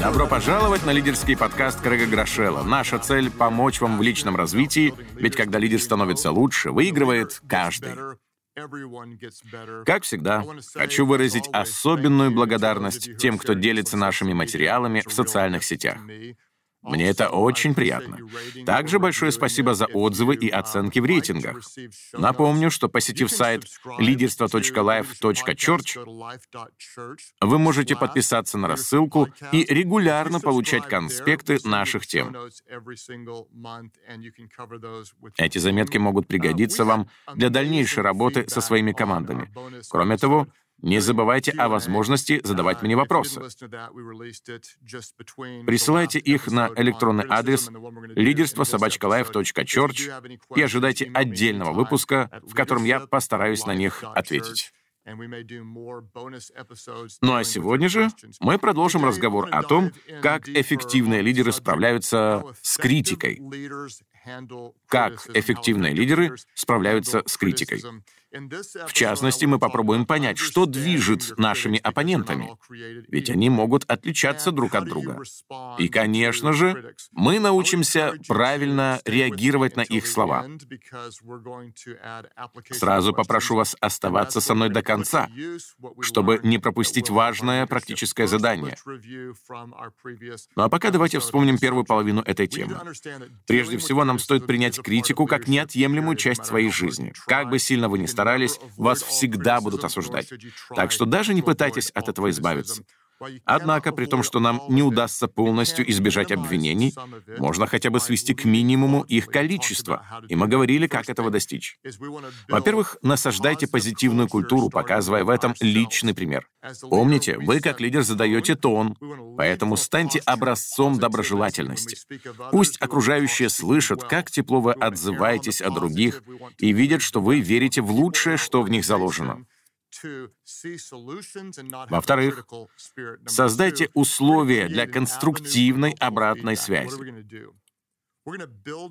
Добро пожаловать на лидерский подкаст Крэга Грошелла. Наша цель — помочь вам в личном развитии, ведь когда лидер становится лучше, выигрывает каждый. Как всегда, хочу выразить особенную благодарность тем, кто делится нашими материалами в социальных сетях. Мне это очень приятно. Также большое спасибо за отзывы и оценки в рейтингах. Напомню, что посетив сайт лидерство.life.church, вы можете подписаться на рассылку и регулярно получать конспекты наших тем. Эти заметки могут пригодиться вам для дальнейшей работы со своими командами. Кроме того, не забывайте о возможности задавать мне вопросы. Присылайте их на электронный адрес лидерство собачкалайф.чорч и ожидайте отдельного выпуска, в котором я постараюсь на них ответить. Ну а сегодня же мы продолжим разговор о том, как эффективные лидеры справляются с критикой. Как эффективные лидеры справляются с критикой. В частности, мы попробуем понять, что движет нашими оппонентами, ведь они могут отличаться друг от друга. И, конечно же, мы научимся правильно реагировать на их слова. Сразу попрошу вас оставаться со мной до конца, чтобы не пропустить важное практическое задание. Ну а пока давайте вспомним первую половину этой темы. Прежде всего, нам стоит принять критику как неотъемлемую часть своей жизни. Как бы сильно вы ни старались, старались, вас всегда будут осуждать. Так что даже не пытайтесь от этого избавиться. Однако, при том, что нам не удастся полностью избежать обвинений, можно хотя бы свести к минимуму их количество, и мы говорили, как этого достичь. Во-первых, насаждайте позитивную культуру, показывая в этом личный пример. Помните, вы как лидер задаете тон, поэтому станьте образцом доброжелательности. Пусть окружающие слышат, как тепло вы отзываетесь о других, и видят, что вы верите в лучшее, что в них заложено. Во-вторых, создайте условия для конструктивной обратной связи.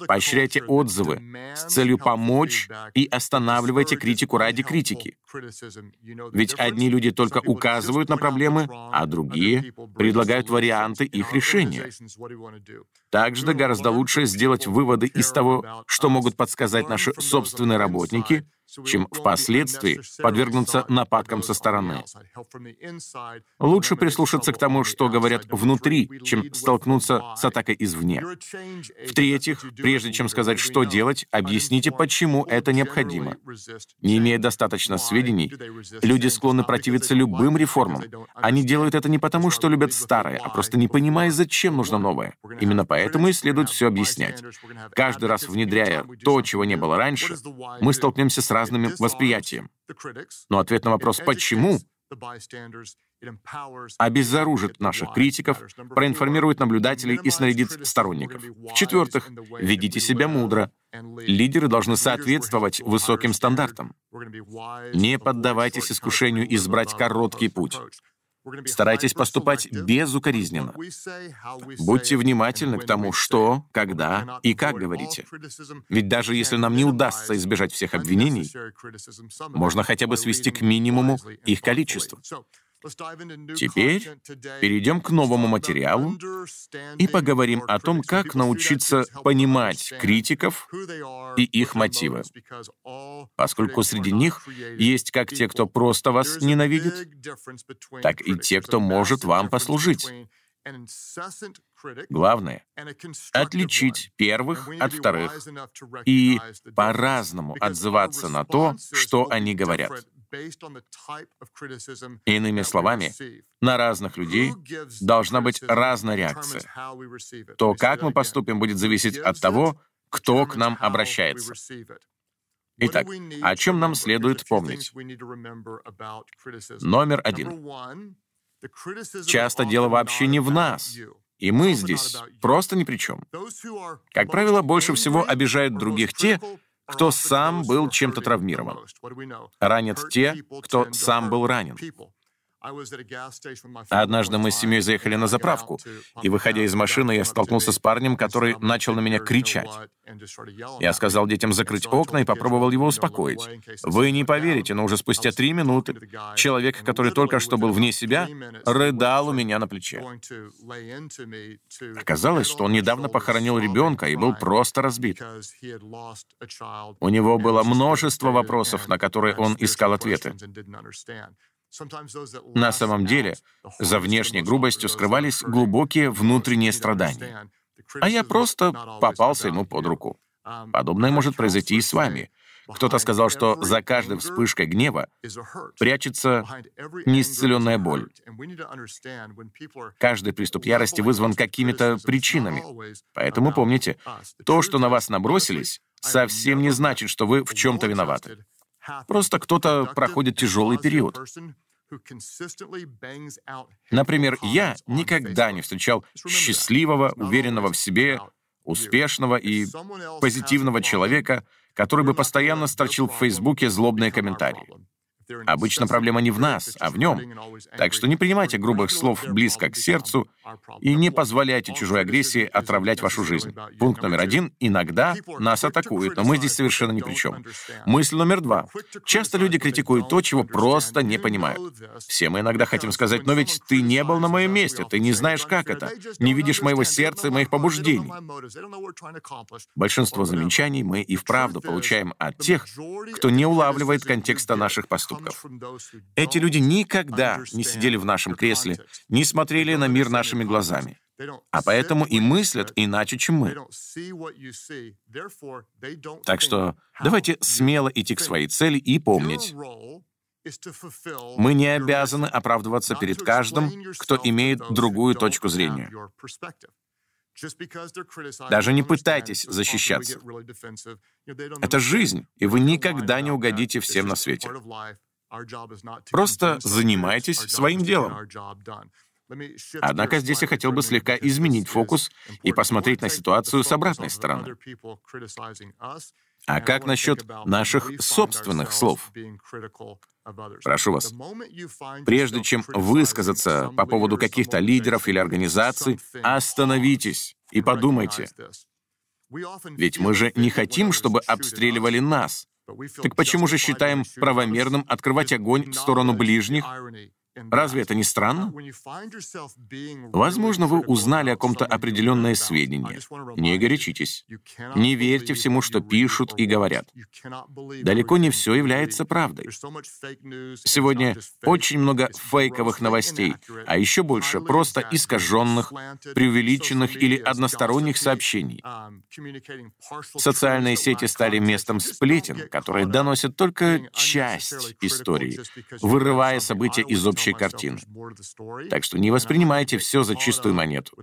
Поощряйте отзывы с целью помочь и останавливайте критику ради критики. Ведь одни люди только указывают на проблемы, а другие предлагают варианты их решения. Также гораздо лучше сделать выводы из того, что могут подсказать наши собственные работники — чем впоследствии подвергнуться нападкам со стороны. Лучше прислушаться к тому, что говорят внутри, чем столкнуться с атакой извне. В-третьих, прежде чем сказать, что делать, объясните, почему это необходимо. Не имея достаточно сведений, люди склонны противиться любым реформам. Они делают это не потому, что любят старое, а просто не понимая, зачем нужно новое. Именно поэтому и следует все объяснять. Каждый раз внедряя то, чего не было раньше, мы столкнемся с разными восприятием. Но ответ на вопрос «почему?» обезоружит наших критиков, проинформирует наблюдателей и снарядит сторонников. В-четвертых, ведите себя мудро. Лидеры должны соответствовать высоким стандартам. Не поддавайтесь искушению избрать короткий путь. Старайтесь поступать безукоризненно. Будьте внимательны к тому, что, когда и как говорите. Ведь даже если нам не удастся избежать всех обвинений, можно хотя бы свести к минимуму их количество. Теперь перейдем к новому материалу и поговорим о том, как научиться понимать критиков и их мотивы, поскольку среди них есть как те, кто просто вас ненавидит, так и те, кто может вам послужить. Главное — отличить первых от вторых и по-разному отзываться на то, что они говорят. Иными словами, на разных людей должна быть разная реакция. То, как мы поступим, будет зависеть от того, кто к нам обращается. Итак, о чем нам следует помнить? Номер один. Часто дело вообще не в нас, и мы здесь просто ни при чем. Как правило, больше всего обижают других те, кто сам был чем-то травмирован. Ранят те, кто сам был ранен. Однажды мы с семьей заехали на заправку, и, выходя из машины, я столкнулся с парнем, который начал на меня кричать. Я сказал детям закрыть окна и попробовал его успокоить. Вы не поверите, но уже спустя три минуты человек, который только что был вне себя, рыдал у меня на плече. Оказалось, что он недавно похоронил ребенка и был просто разбит. У него было множество вопросов, на которые он искал ответы. На самом деле, за внешней грубостью скрывались глубокие внутренние страдания. А я просто попался ему под руку. Подобное может произойти и с вами. Кто-то сказал, что за каждой вспышкой гнева прячется неисцеленная боль. Каждый приступ ярости вызван какими-то причинами. Поэтому помните, то, что на вас набросились, совсем не значит, что вы в чем-то виноваты. Просто кто-то проходит тяжелый период. Например, я никогда не встречал счастливого, уверенного в себе, успешного и позитивного человека, который бы постоянно сторчил в Фейсбуке злобные комментарии. Обычно проблема не в нас, а в нем. Так что не принимайте грубых слов близко к сердцу и не позволяйте чужой агрессии отравлять вашу жизнь. Пункт номер один — иногда нас атакуют, но мы здесь совершенно ни при чем. Мысль номер два. Часто люди критикуют то, чего просто не понимают. Все мы иногда хотим сказать, но ведь ты не был на моем месте, ты не знаешь, как это, не видишь моего сердца и моих побуждений. Большинство замечаний мы и вправду получаем от тех, кто не улавливает контекста наших поступков поступков. Эти люди никогда не сидели в нашем кресле, не смотрели на мир нашими глазами. А поэтому и мыслят иначе, чем мы. Так что давайте смело идти к своей цели и помнить, мы не обязаны оправдываться перед каждым, кто имеет другую точку зрения. Даже не пытайтесь защищаться. Это жизнь, и вы никогда не угодите всем на свете. Просто занимайтесь своим делом. Однако здесь я хотел бы слегка изменить фокус и посмотреть на ситуацию с обратной стороны. А как насчет наших собственных слов? Прошу вас, прежде чем высказаться по поводу каких-то лидеров или организаций, остановитесь и подумайте. Ведь мы же не хотим, чтобы обстреливали нас. Так почему же считаем правомерным открывать огонь в сторону ближних Разве это не странно? Возможно, вы узнали о ком-то определенное сведение. Не горячитесь. Не верьте всему, что пишут и говорят. Далеко не все является правдой. Сегодня очень много фейковых новостей, а еще больше просто искаженных, преувеличенных или односторонних сообщений. Социальные сети стали местом сплетен, которые доносят только часть истории, вырывая события из общей общей картины. Так что не воспринимайте все за чистую монету.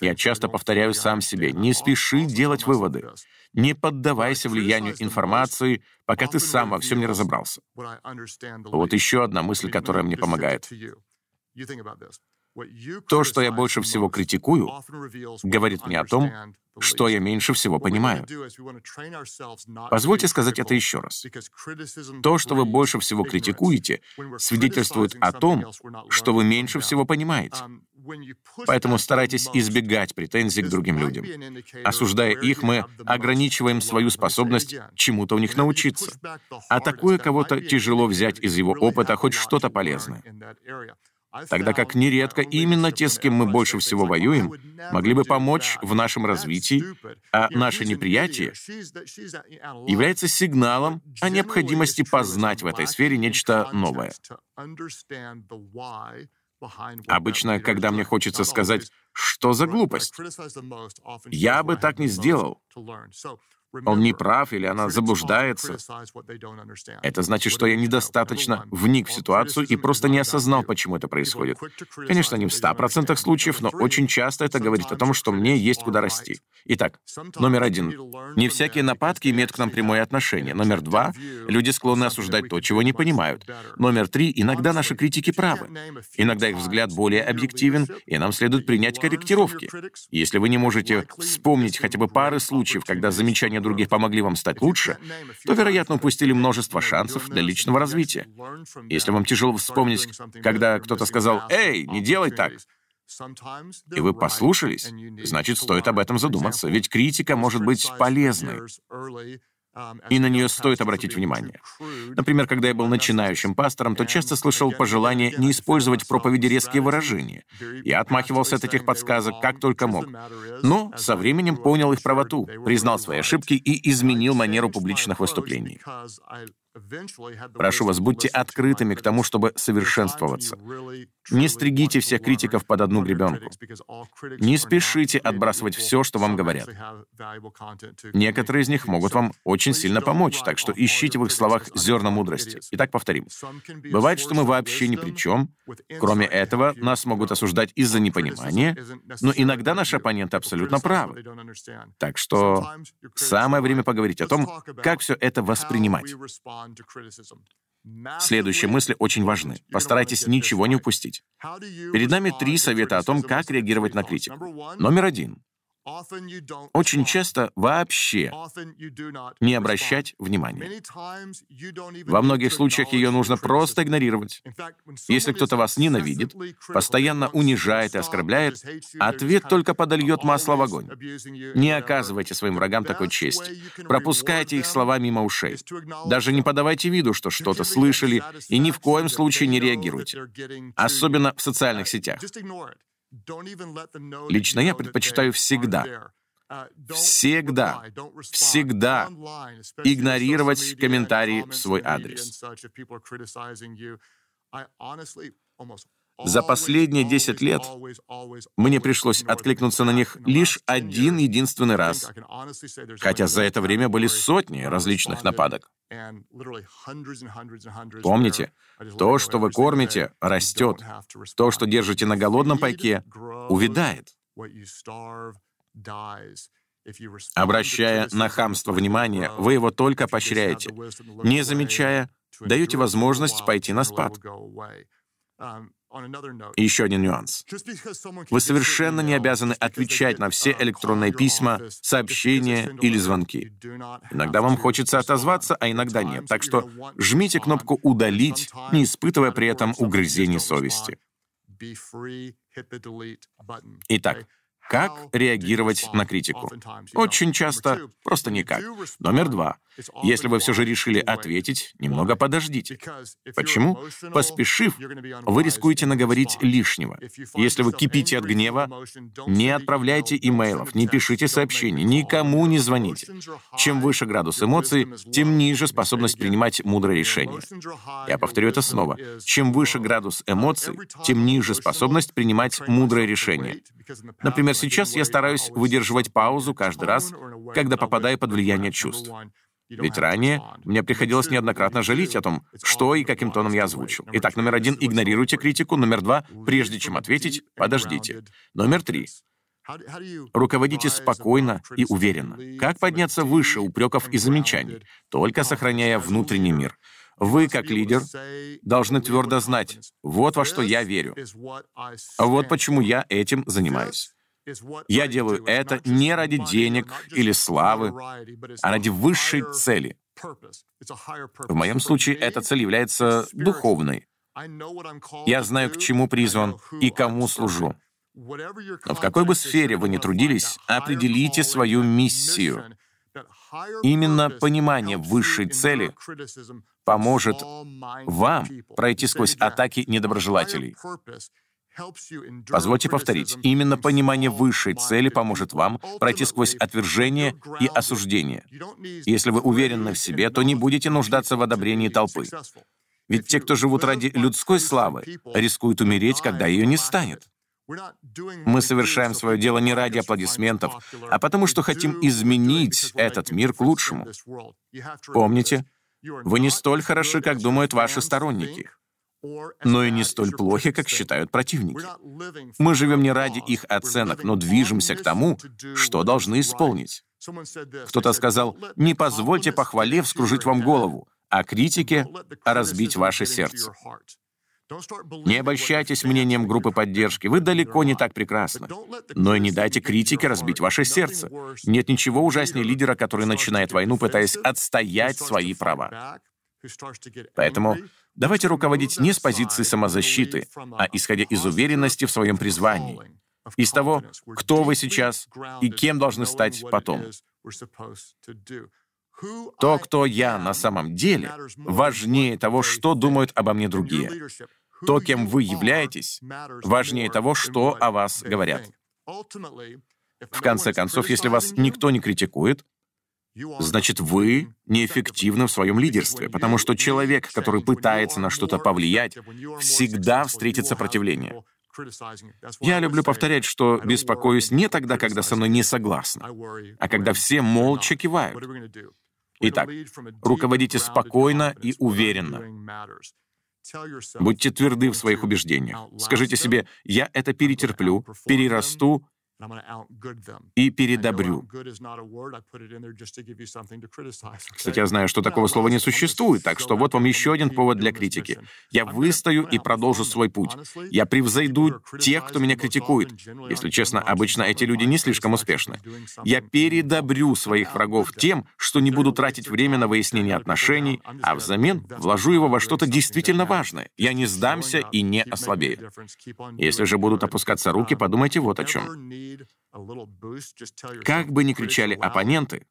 Я часто повторяю сам себе, не спеши делать выводы. Не поддавайся влиянию информации, пока ты сам во всем не разобрался. Вот еще одна мысль, которая мне помогает. То, что я больше всего критикую, говорит мне о том, что я меньше всего понимаю. Позвольте сказать это еще раз. То, что вы больше всего критикуете, свидетельствует о том, что вы меньше всего понимаете. Поэтому старайтесь избегать претензий к другим людям. Осуждая их, мы ограничиваем свою способность чему-то у них научиться. Атакуя кого-то, тяжело взять из его опыта хоть что-то полезное. Тогда как нередко именно те, с кем мы больше всего воюем, могли бы помочь в нашем развитии, а наше неприятие является сигналом о необходимости познать в этой сфере нечто новое. Обычно, когда мне хочется сказать, что за глупость, я бы так не сделал. Он не прав или она заблуждается. Это значит, что я недостаточно вник в ситуацию и просто не осознал, почему это происходит. Конечно, не в 100% случаев, но очень часто это говорит о том, что мне есть куда расти. Итак, номер один. Не всякие нападки имеют к нам прямое отношение. Номер два. Люди склонны осуждать то, чего не понимают. Номер три. Иногда наши критики правы. Иногда их взгляд более объективен, и нам следует принять корректировки. Если вы не можете вспомнить хотя бы пары случаев, когда замечания старания других помогли вам стать лучше, то, вероятно, упустили множество шансов для личного развития. Если вам тяжело вспомнить, когда кто-то сказал «Эй, не делай так», и вы послушались, значит, стоит об этом задуматься, ведь критика может быть полезной. И на нее стоит обратить внимание. Например, когда я был начинающим пастором, то часто слышал пожелание не использовать в проповеди резкие выражения. Я отмахивался от этих подсказок как только мог. Но со временем понял их правоту, признал свои ошибки и изменил манеру публичных выступлений. Прошу вас, будьте открытыми к тому, чтобы совершенствоваться. Не стригите всех критиков под одну гребенку. Не спешите отбрасывать все, что вам говорят. Некоторые из них могут вам очень сильно помочь, так что ищите в их словах зерна мудрости. Итак, повторим. Бывает, что мы вообще ни при чем. Кроме этого, нас могут осуждать из-за непонимания, но иногда наши оппоненты абсолютно правы. Так что самое время поговорить о том, как все это воспринимать. Следующие мысли очень важны. Постарайтесь ничего не упустить. Перед нами три совета о том, как реагировать на критику. Номер один. Очень часто вообще не обращать внимания. Во многих случаях ее нужно просто игнорировать. Если кто-то вас ненавидит, постоянно унижает и оскорбляет, ответ только подольет масло в огонь. Не оказывайте своим врагам такой чести. Пропускайте их слова мимо ушей. Даже не подавайте виду, что что-то слышали, и ни в коем случае не реагируйте. Особенно в социальных сетях. Лично я предпочитаю всегда, uh, всегда, всегда игнорировать комментарии в свой адрес. За последние 10 лет мне пришлось откликнуться на них лишь один единственный раз, хотя за это время были сотни различных нападок. Помните, то, что вы кормите, растет. То, что держите на голодном пайке, увядает. Обращая на хамство внимание, вы его только поощряете. Не замечая, даете возможность пойти на спад. И еще один нюанс. Вы совершенно не обязаны отвечать на все электронные письма, сообщения или звонки. Иногда вам хочется отозваться, а иногда нет. Так что жмите кнопку «Удалить», не испытывая при этом угрызений совести. Итак, как реагировать на критику? Очень часто просто никак. Номер два. Если вы все же решили ответить, немного подождите. Почему? Поспешив, вы рискуете наговорить лишнего. Если вы кипите от гнева, не отправляйте имейлов, не пишите сообщений, никому не звоните. Чем выше градус эмоций, тем ниже способность принимать мудрые решения. Я повторю это снова. Чем выше градус эмоций, тем ниже способность принимать мудрые решения. Например, сейчас я стараюсь выдерживать паузу каждый раз, когда попадаю под влияние чувств. Ведь ранее мне приходилось неоднократно жалеть о том, что и каким тоном я озвучил. Итак, номер один — игнорируйте критику. Номер два — прежде чем ответить, подождите. Номер три — руководите спокойно и уверенно. Как подняться выше упреков и замечаний, только сохраняя внутренний мир? Вы, как лидер, должны твердо знать, вот во что я верю. Вот почему я этим занимаюсь. Я делаю это не ради денег или славы, а ради высшей цели. В моем случае эта цель является духовной. Я знаю, к чему призван и кому служу. Но в какой бы сфере вы ни трудились, определите свою миссию. Именно понимание высшей цели поможет вам пройти сквозь атаки недоброжелателей. Позвольте повторить, именно понимание высшей цели поможет вам пройти сквозь отвержение и осуждение. Если вы уверены в себе, то не будете нуждаться в одобрении толпы. Ведь те, кто живут ради людской славы, рискуют умереть, когда ее не станет. Мы совершаем свое дело не ради аплодисментов, а потому что хотим изменить этот мир к лучшему. Помните, вы не столь хороши, как думают ваши сторонники но и не столь плохи, как считают противники. Мы живем не ради их оценок, но движемся к тому, что должны исполнить. Кто-то сказал, не позвольте похвале вскружить вам голову, а критике разбить ваше сердце. Не обольщайтесь мнением группы поддержки, вы далеко не так прекрасны. Но и не дайте критике разбить ваше сердце. Нет ничего ужаснее лидера, который начинает войну, пытаясь отстоять свои права. Поэтому давайте руководить не с позиции самозащиты, а исходя из уверенности в своем призвании, из того, кто вы сейчас и кем должны стать потом. То, кто я на самом деле, важнее того, что думают обо мне другие. То, кем вы являетесь, важнее того, что о вас говорят. В конце концов, если вас никто не критикует, значит, вы неэффективны в своем лидерстве, потому что человек, который пытается на что-то повлиять, всегда встретит сопротивление. Я люблю повторять, что беспокоюсь не тогда, когда со мной не согласны, а когда все молча кивают. Итак, руководите спокойно и уверенно. Будьте тверды в своих убеждениях. Скажите себе, я это перетерплю, перерасту и передобрю. Кстати, я знаю, что такого слова не существует, так что вот вам еще один повод для критики. Я выстою и продолжу свой путь. Я превзойду тех, кто меня критикует. Если честно, обычно эти люди не слишком успешны. Я передобрю своих врагов тем, что не буду тратить время на выяснение отношений, а взамен вложу его во что-то действительно важное. Я не сдамся и не ослабею. Если же будут опускаться руки, подумайте вот о чем. Как бы ни кричали оппоненты,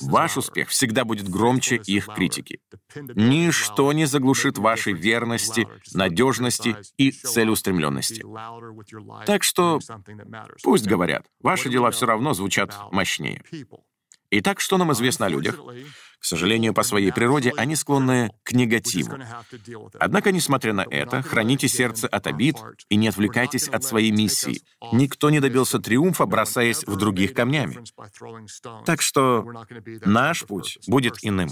Ваш успех всегда будет громче их критики. Ничто не заглушит вашей верности, надежности и целеустремленности. Так что пусть говорят, ваши дела все равно звучат мощнее. Итак, что нам известно о людях? К сожалению, по своей природе они склонны к негативу. Однако, несмотря на это, храните сердце от обид и не отвлекайтесь от своей миссии. Никто не добился триумфа, бросаясь в других камнями. Так что наш путь будет иным.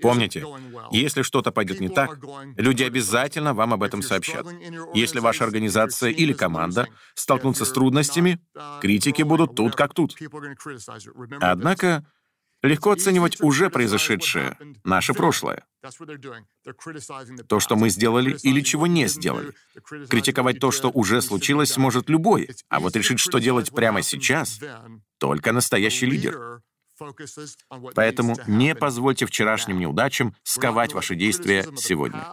Помните, если что-то пойдет не так, люди обязательно вам об этом сообщат. Если ваша организация или команда столкнутся с трудностями, критики будут тут как тут. Однако легко оценивать уже произошедшее, наше прошлое. То, что мы сделали или чего не сделали. Критиковать то, что уже случилось, может любой, а вот решить, что делать прямо сейчас, только настоящий лидер. Поэтому не позвольте вчерашним неудачам сковать ваши действия сегодня.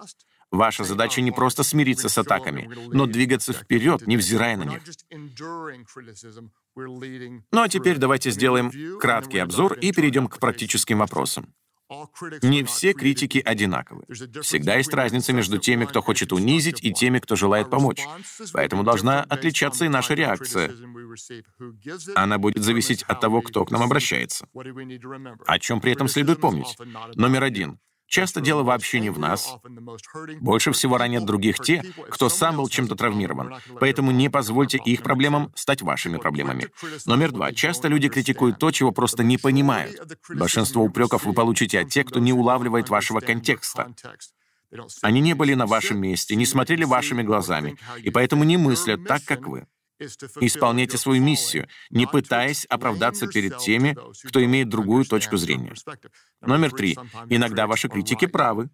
Ваша задача не просто смириться с атаками, но двигаться вперед, невзирая на них. Ну а теперь давайте сделаем краткий обзор и перейдем к практическим вопросам. Не все критики одинаковы. Всегда есть разница между теми, кто хочет унизить, и теми, кто желает помочь. Поэтому должна отличаться и наша реакция. Она будет зависеть от того, кто к нам обращается. О чем при этом следует помнить? Номер один. Часто дело вообще не в нас. Больше всего ранят других те, кто сам был чем-то травмирован. Поэтому не позвольте их проблемам стать вашими проблемами. Номер два. Часто люди критикуют то, чего просто не понимают. Большинство упреков вы получите от тех, кто не улавливает вашего контекста. Они не были на вашем месте, не смотрели вашими глазами, и поэтому не мыслят так, как вы. Исполняйте свою миссию, не пытаясь оправдаться перед теми, кто имеет другую точку зрения. Номер три. Иногда ваши критики правы.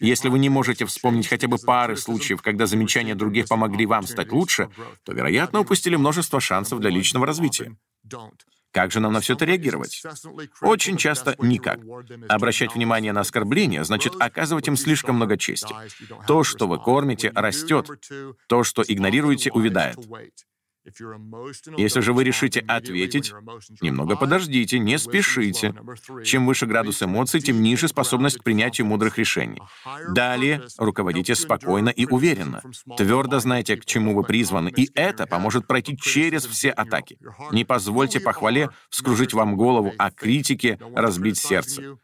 Если вы не можете вспомнить хотя бы пары случаев, когда замечания других помогли вам стать лучше, то, вероятно, упустили множество шансов для личного развития. Как же нам на все это реагировать? Очень часто никак. Обращать внимание на оскорбления значит оказывать им слишком много чести. То, что вы кормите, растет. То, что игнорируете, увядает. Если же вы решите ответить, немного подождите, не спешите. Чем выше градус эмоций, тем ниже способность к принятию мудрых решений. Далее руководите спокойно и уверенно. Твердо знайте, к чему вы призваны, и это поможет пройти через все атаки. Не позвольте похвале вскружить вам голову, а критике разбить сердце.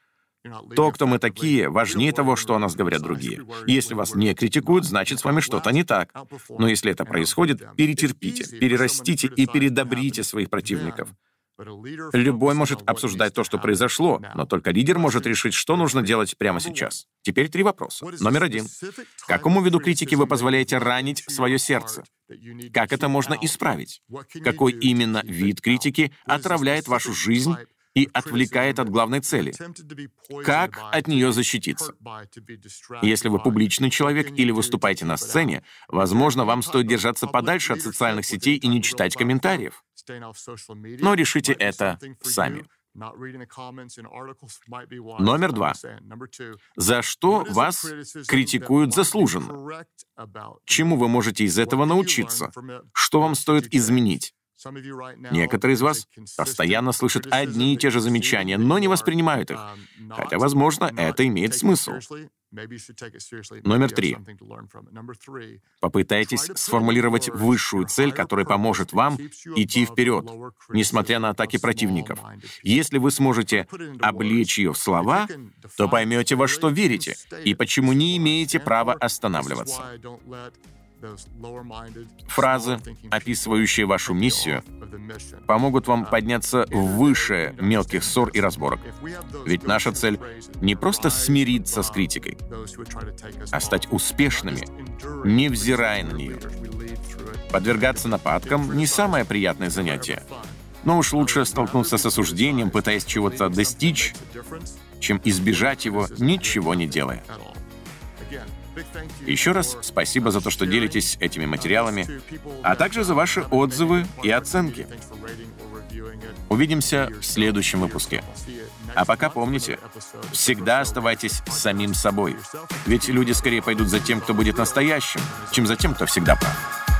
То, кто мы такие, важнее того, что о нас говорят другие. Если вас не критикуют, значит, с вами что-то не так. Но если это происходит, перетерпите, перерастите и передобрите своих противников. Любой может обсуждать то, что произошло, но только лидер может решить, что нужно делать прямо сейчас. Теперь три вопроса. Номер один. Какому виду критики вы позволяете ранить свое сердце? Как это можно исправить? Какой именно вид критики отравляет вашу жизнь и отвлекает от главной цели. Как от нее защититься? Если вы публичный человек или выступаете на сцене, возможно, вам стоит держаться подальше от социальных сетей и не читать комментариев. Но решите это сами. Номер два. За что вас критикуют заслуженно? Чему вы можете из этого научиться? Что вам стоит изменить? Некоторые из вас постоянно слышат одни и те же замечания, но не воспринимают их, um, хотя, возможно, это имеет смысл. Номер три. Попытайтесь сформулировать высшую цель, которая поможет вам идти вперед, несмотря на атаки противников. Если вы сможете облечь ее в слова, то поймете, во что верите и почему не имеете права останавливаться. Фразы, описывающие вашу миссию, помогут вам подняться выше мелких ссор и разборок. Ведь наша цель не просто смириться с критикой, а стать успешными, невзирая на нее. Подвергаться нападкам — не самое приятное занятие. Но уж лучше столкнуться с осуждением, пытаясь чего-то достичь, чем избежать его, ничего не делая. Еще раз спасибо за то, что делитесь этими материалами, а также за ваши отзывы и оценки. Увидимся в следующем выпуске. А пока помните, всегда оставайтесь самим собой. Ведь люди скорее пойдут за тем, кто будет настоящим, чем за тем, кто всегда прав.